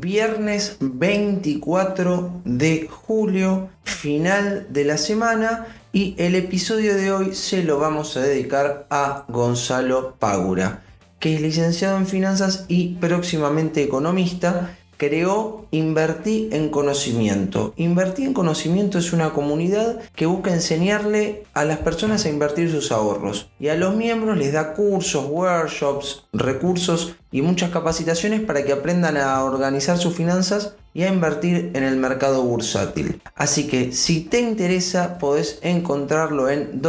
viernes 24 de julio, final de la semana y el episodio de hoy se lo vamos a dedicar a Gonzalo Pagura, que es licenciado en finanzas y próximamente economista creó Invertí en Conocimiento. Invertí en Conocimiento es una comunidad que busca enseñarle a las personas a invertir sus ahorros y a los miembros les da cursos, workshops, recursos y muchas capacitaciones para que aprendan a organizar sus finanzas y a invertir en el mercado bursátil. Así que si te interesa podés encontrarlo en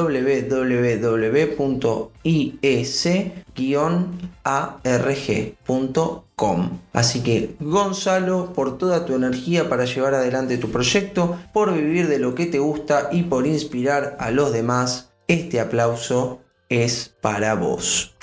Así que Gonzalo, por toda tu energía para llevar adelante tu proyecto, por vivir de lo que te gusta y por inspirar a los demás, este aplauso es para vos.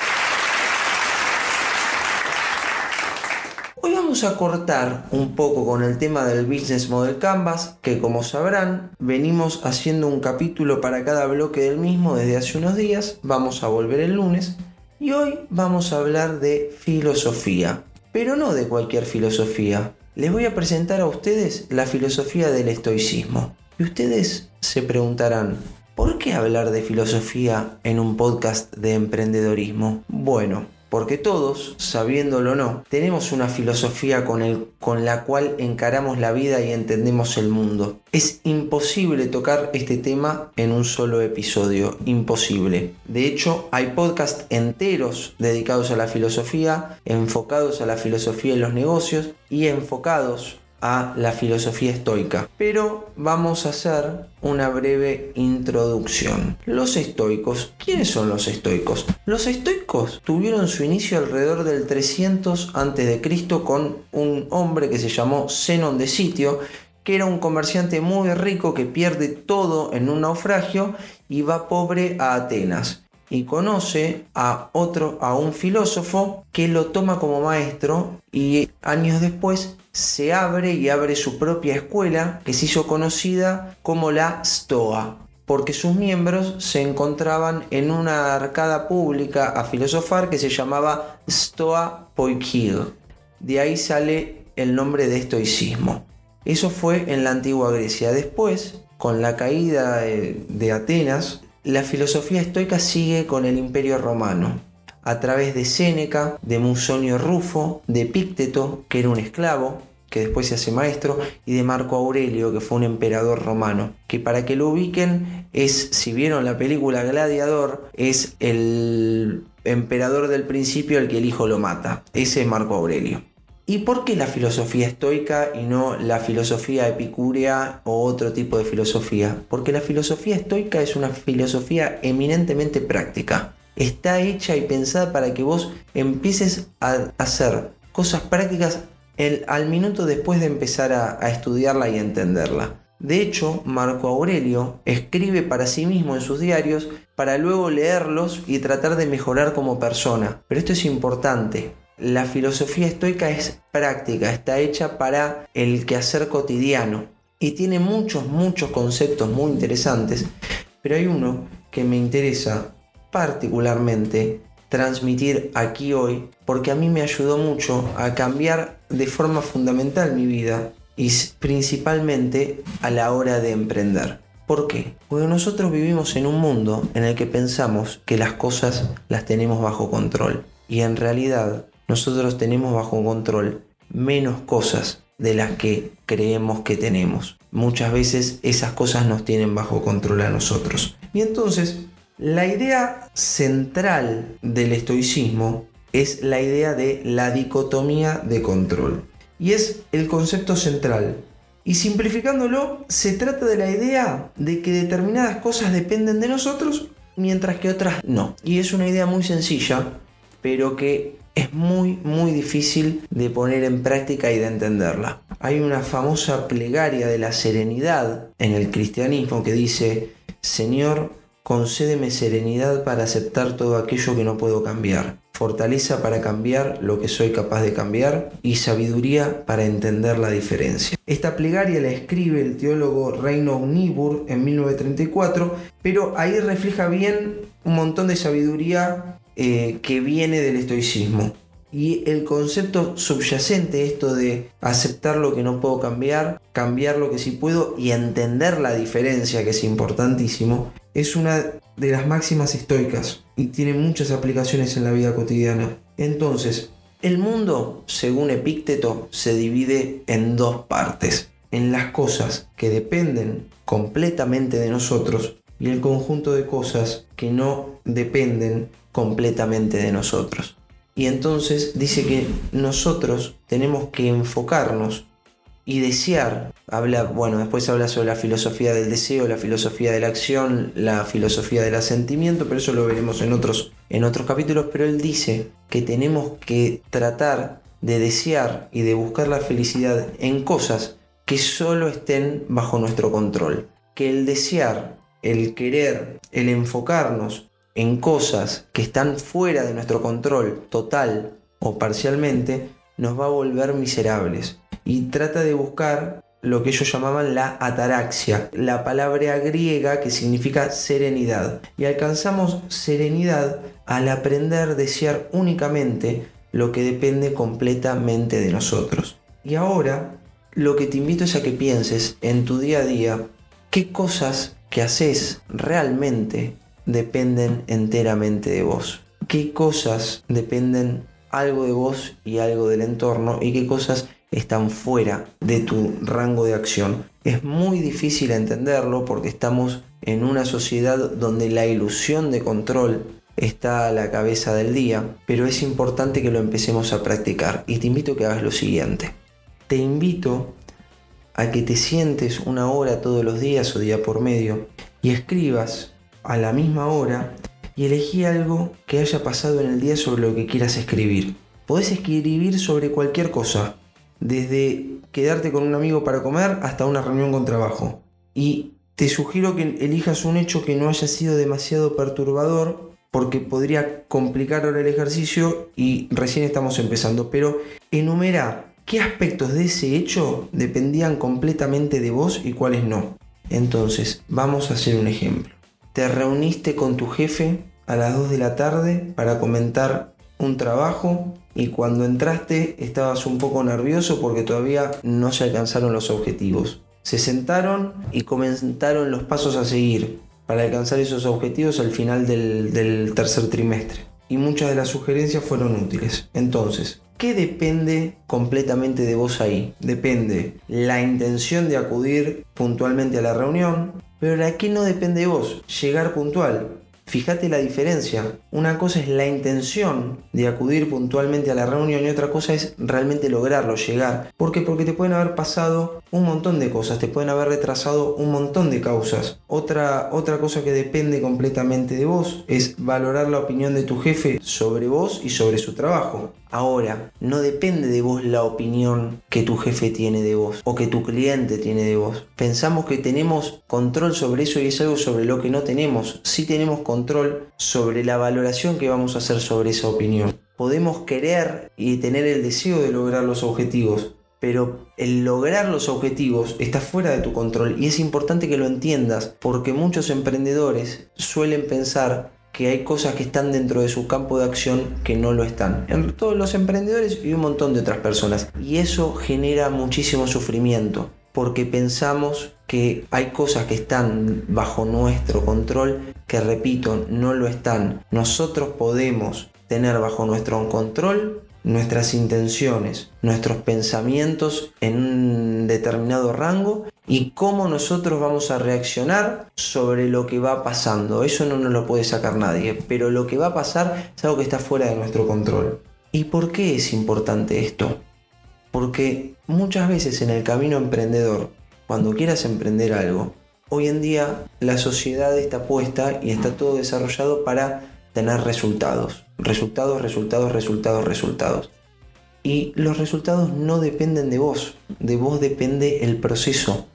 Hoy vamos a cortar un poco con el tema del Business Model Canvas, que como sabrán, venimos haciendo un capítulo para cada bloque del mismo desde hace unos días, vamos a volver el lunes, y hoy vamos a hablar de filosofía pero no de cualquier filosofía. Les voy a presentar a ustedes la filosofía del estoicismo. Y ustedes se preguntarán, ¿por qué hablar de filosofía en un podcast de emprendedorismo? Bueno, porque todos, sabiéndolo o no, tenemos una filosofía con, el, con la cual encaramos la vida y entendemos el mundo. Es imposible tocar este tema en un solo episodio, imposible. De hecho, hay podcasts enteros dedicados a la filosofía, enfocados a la filosofía en los negocios y enfocados a la filosofía estoica. Pero vamos a hacer una breve introducción. Los estoicos, ¿quiénes son los estoicos? Los estoicos tuvieron su inicio alrededor del 300 a.C. con un hombre que se llamó Zenón de Sitio, que era un comerciante muy rico que pierde todo en un naufragio y va pobre a Atenas y conoce a otro, a un filósofo que lo toma como maestro y años después se abre y abre su propia escuela que se hizo conocida como la Stoa, porque sus miembros se encontraban en una arcada pública a filosofar que se llamaba Stoa Poikil. De ahí sale el nombre de estoicismo. Eso fue en la antigua Grecia. Después, con la caída de, Atenas, la filosofía estoica sigue con el imperio romano, a través de Séneca, de Musonio Rufo, de Pícteto, que era un esclavo, que después se hace maestro, y de Marco Aurelio, que fue un emperador romano, que para que lo ubiquen es, si vieron la película Gladiador, es el emperador del principio el que el hijo lo mata. Ese es Marco Aurelio. ¿Y por qué la filosofía estoica y no la filosofía epicúrea o otro tipo de filosofía? Porque la filosofía estoica es una filosofía eminentemente práctica. Está hecha y pensada para que vos empieces a hacer cosas prácticas al minuto después de empezar a, a estudiarla y entenderla. De hecho, Marco Aurelio escribe para sí mismo en sus diarios para luego leerlos y tratar de mejorar como persona. Pero esto es importante la filosofía estoica es práctica, está hecha para el quehacer cotidiano y tiene muchos, muchos conceptos muy interesantes, pero hay uno que me interesa particularmente transmitir aquí hoy porque a mí me ayudó mucho a cambiar de forma fundamental mi vida y principalmente a la hora de emprender. ¿Por qué? Porque nosotros vivimos en un mundo en el que pensamos que las cosas las tenemos bajo control y en realidad nosotros tenemos bajo control menos cosas de las que creemos que tenemos. Muchas veces esas cosas nos tienen bajo control a nosotros. Y entonces, la idea central del estoicismo es la idea de la dicotomía de control. Y es el concepto central. Y simplificándolo, se trata de la idea de que determinadas cosas dependen de nosotros mientras que otras no. Y es una idea muy sencilla, pero que es muy muy difícil de poner en práctica y de entenderla. Hay una famosa plegaria de la serenidad en el cristianismo que dice, Señor, concédeme serenidad para aceptar todo aquello que no puedo cambiar, fortaleza para cambiar lo que soy capaz de cambiar y sabiduría para entender la diferencia. Esta plegaria la escribe el teólogo Reino Niebuhr en 1934, pero ahí refleja bien un montón de sabiduría eh, que viene del estoicismo. Y el concepto subyacente, esto de aceptar lo que no puedo cambiar, cambiar lo que sí puedo y entender la diferencia, que es importantísimo, es una de las máximas estoicas y tiene muchas aplicaciones en la vida cotidiana. Entonces, el mundo, según Epícteto, se divide en dos partes. En las cosas que dependen completamente de nosotros y el conjunto de cosas que no dependen completamente de nosotros. Y entonces dice que nosotros tenemos que enfocarnos y desear. Habla, bueno, después habla sobre la filosofía del deseo, la filosofía de la acción, la filosofía del asentimiento, pero eso lo veremos en otros, en otros capítulos. Pero él dice que tenemos que tratar de desear y de buscar la felicidad en cosas que solo estén bajo nuestro control. Que el desear, el querer, el enfocarnos en cosas que están fuera de nuestro control total o parcialmente, nos va a volver miserables. Y trata de buscar lo que ellos llamaban la ataraxia, la palabra griega que significa serenidad. Y alcanzamos serenidad al aprender a desear únicamente lo que depende completamente de nosotros. Y ahora lo que te invito es a que pienses en tu día a día qué cosas que haces realmente dependen enteramente de vos. ¿Qué cosas dependen algo de vos y algo del entorno y qué cosas están fuera de tu rango de acción? Es muy difícil entenderlo porque estamos en una sociedad donde la ilusión de control está a la cabeza del día, pero es importante que lo empecemos a practicar y te invito a que hagas lo siguiente. Te invito a que te sientes una hora todos los días o día por medio y escribas a la misma hora y elegí algo que haya pasado en el día sobre lo que quieras escribir. Podés escribir sobre cualquier cosa, desde quedarte con un amigo para comer hasta una reunión con trabajo. Y te sugiero que elijas un hecho que no haya sido demasiado perturbador porque podría complicar ahora el ejercicio y recién estamos empezando. Pero enumera qué aspectos de ese hecho dependían completamente de vos y cuáles no. Entonces, vamos a hacer un ejemplo te reuniste con tu jefe a las 2 de la tarde para comentar un trabajo y cuando entraste estabas un poco nervioso porque todavía no se alcanzaron los objetivos. Se sentaron y comentaron los pasos a seguir para alcanzar esos objetivos al final del, del tercer trimestre. Y muchas de las sugerencias fueron útiles. Entonces, ¿qué depende completamente de vos ahí? Depende la intención de acudir puntualmente a la reunión, pero la que no depende de vos, llegar puntual. Fíjate la diferencia. Una cosa es la intención de acudir puntualmente a la reunión y otra cosa es realmente lograrlo, llegar. ¿Por qué? Porque te pueden haber pasado un montón de cosas, te pueden haber retrasado un montón de causas. Otra, otra cosa que depende completamente de vos es valorar la opinión de tu jefe sobre vos y sobre su trabajo. Ahora, no depende de vos la opinión que tu jefe tiene de vos o que tu cliente tiene de vos. Pensamos que tenemos control sobre eso y es algo sobre lo que no tenemos. Sí tenemos control sobre la valoración que vamos a hacer sobre esa opinión. Podemos querer y tener el deseo de lograr los objetivos, pero el lograr los objetivos está fuera de tu control y es importante que lo entiendas porque muchos emprendedores suelen pensar que hay cosas que están dentro de su campo de acción que no lo están. En todos los emprendedores y un montón de otras personas. Y eso genera muchísimo sufrimiento porque pensamos que hay cosas que están bajo nuestro control que, repito, no lo están. Nosotros podemos tener bajo nuestro control nuestras intenciones, nuestros pensamientos en un determinado rango y cómo nosotros vamos a reaccionar sobre lo que va pasando. Eso no nos lo puede sacar nadie, pero lo que va a pasar es algo que está fuera de nuestro control. ¿Y por qué es importante esto? Porque muchas veces en el camino emprendedor, cuando quieras emprender algo, hoy en día la sociedad está puesta y está todo desarrollado para tener resultados. Resultados, resultados, resultados, resultados. Y los resultados no dependen de vos, de vos depende el proceso,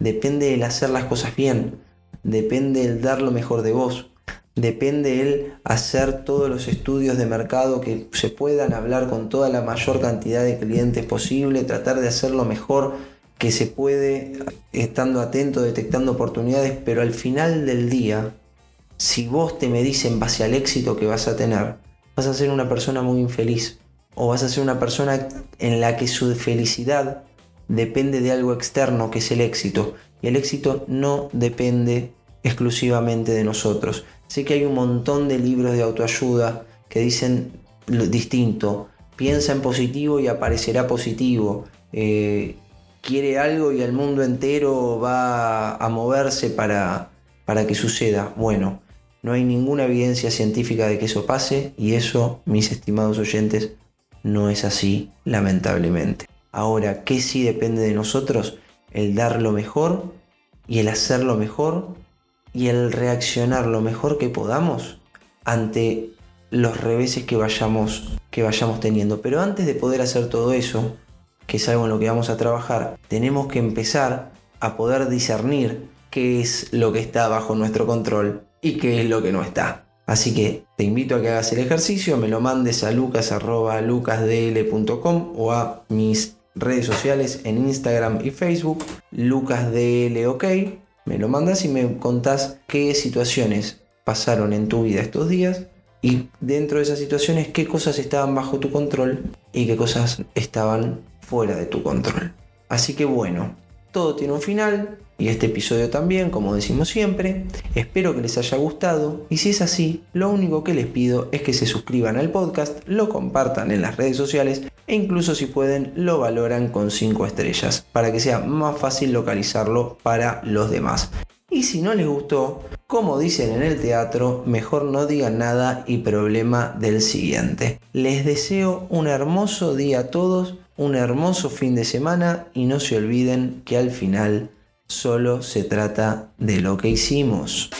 depende el hacer las cosas bien, depende el dar lo mejor de vos, depende el hacer todos los estudios de mercado que se puedan hablar con toda la mayor cantidad de clientes posible, tratar de hacer lo mejor que se puede, estando atento, detectando oportunidades, pero al final del día, si vos te medís en base al éxito que vas a tener, vas a ser una persona muy infeliz o vas a ser una persona en la que su felicidad depende de algo externo que es el éxito. Y el éxito no depende exclusivamente de nosotros. Sé que hay un montón de libros de autoayuda que dicen lo distinto. Piensa en positivo y aparecerá positivo. Eh, quiere algo y el mundo entero va a moverse para, para que suceda. Bueno, no hay ninguna evidencia científica de que eso pase y eso, mis estimados oyentes, no es así, lamentablemente. Ahora, ¿qué sí depende de nosotros? El dar lo mejor y el hacer lo mejor y el reaccionar lo mejor que podamos ante los reveses que vayamos, que vayamos teniendo. Pero antes de poder hacer todo eso, que es algo en lo que vamos a trabajar, tenemos que empezar a poder discernir qué es lo que está bajo nuestro control y qué es lo que no está. Así que te invito a que hagas el ejercicio, me lo mandes a lucas.lucasdl.com o a mis redes sociales en Instagram y Facebook, lucasdlok. Me lo mandas y me contás qué situaciones pasaron en tu vida estos días y dentro de esas situaciones qué cosas estaban bajo tu control y qué cosas estaban fuera de tu control. Así que bueno, todo tiene un final, y este episodio también, como decimos siempre. Espero que les haya gustado y si es así, lo único que les pido es que se suscriban al podcast, lo compartan en las redes sociales e incluso si pueden lo valoran con 5 estrellas para que sea más fácil localizarlo para los demás. Y si no les gustó, como dicen en el teatro, mejor no digan nada y problema del siguiente. Les deseo un hermoso día a todos, un hermoso fin de semana y no se olviden que al final solo se trata de lo que hicimos.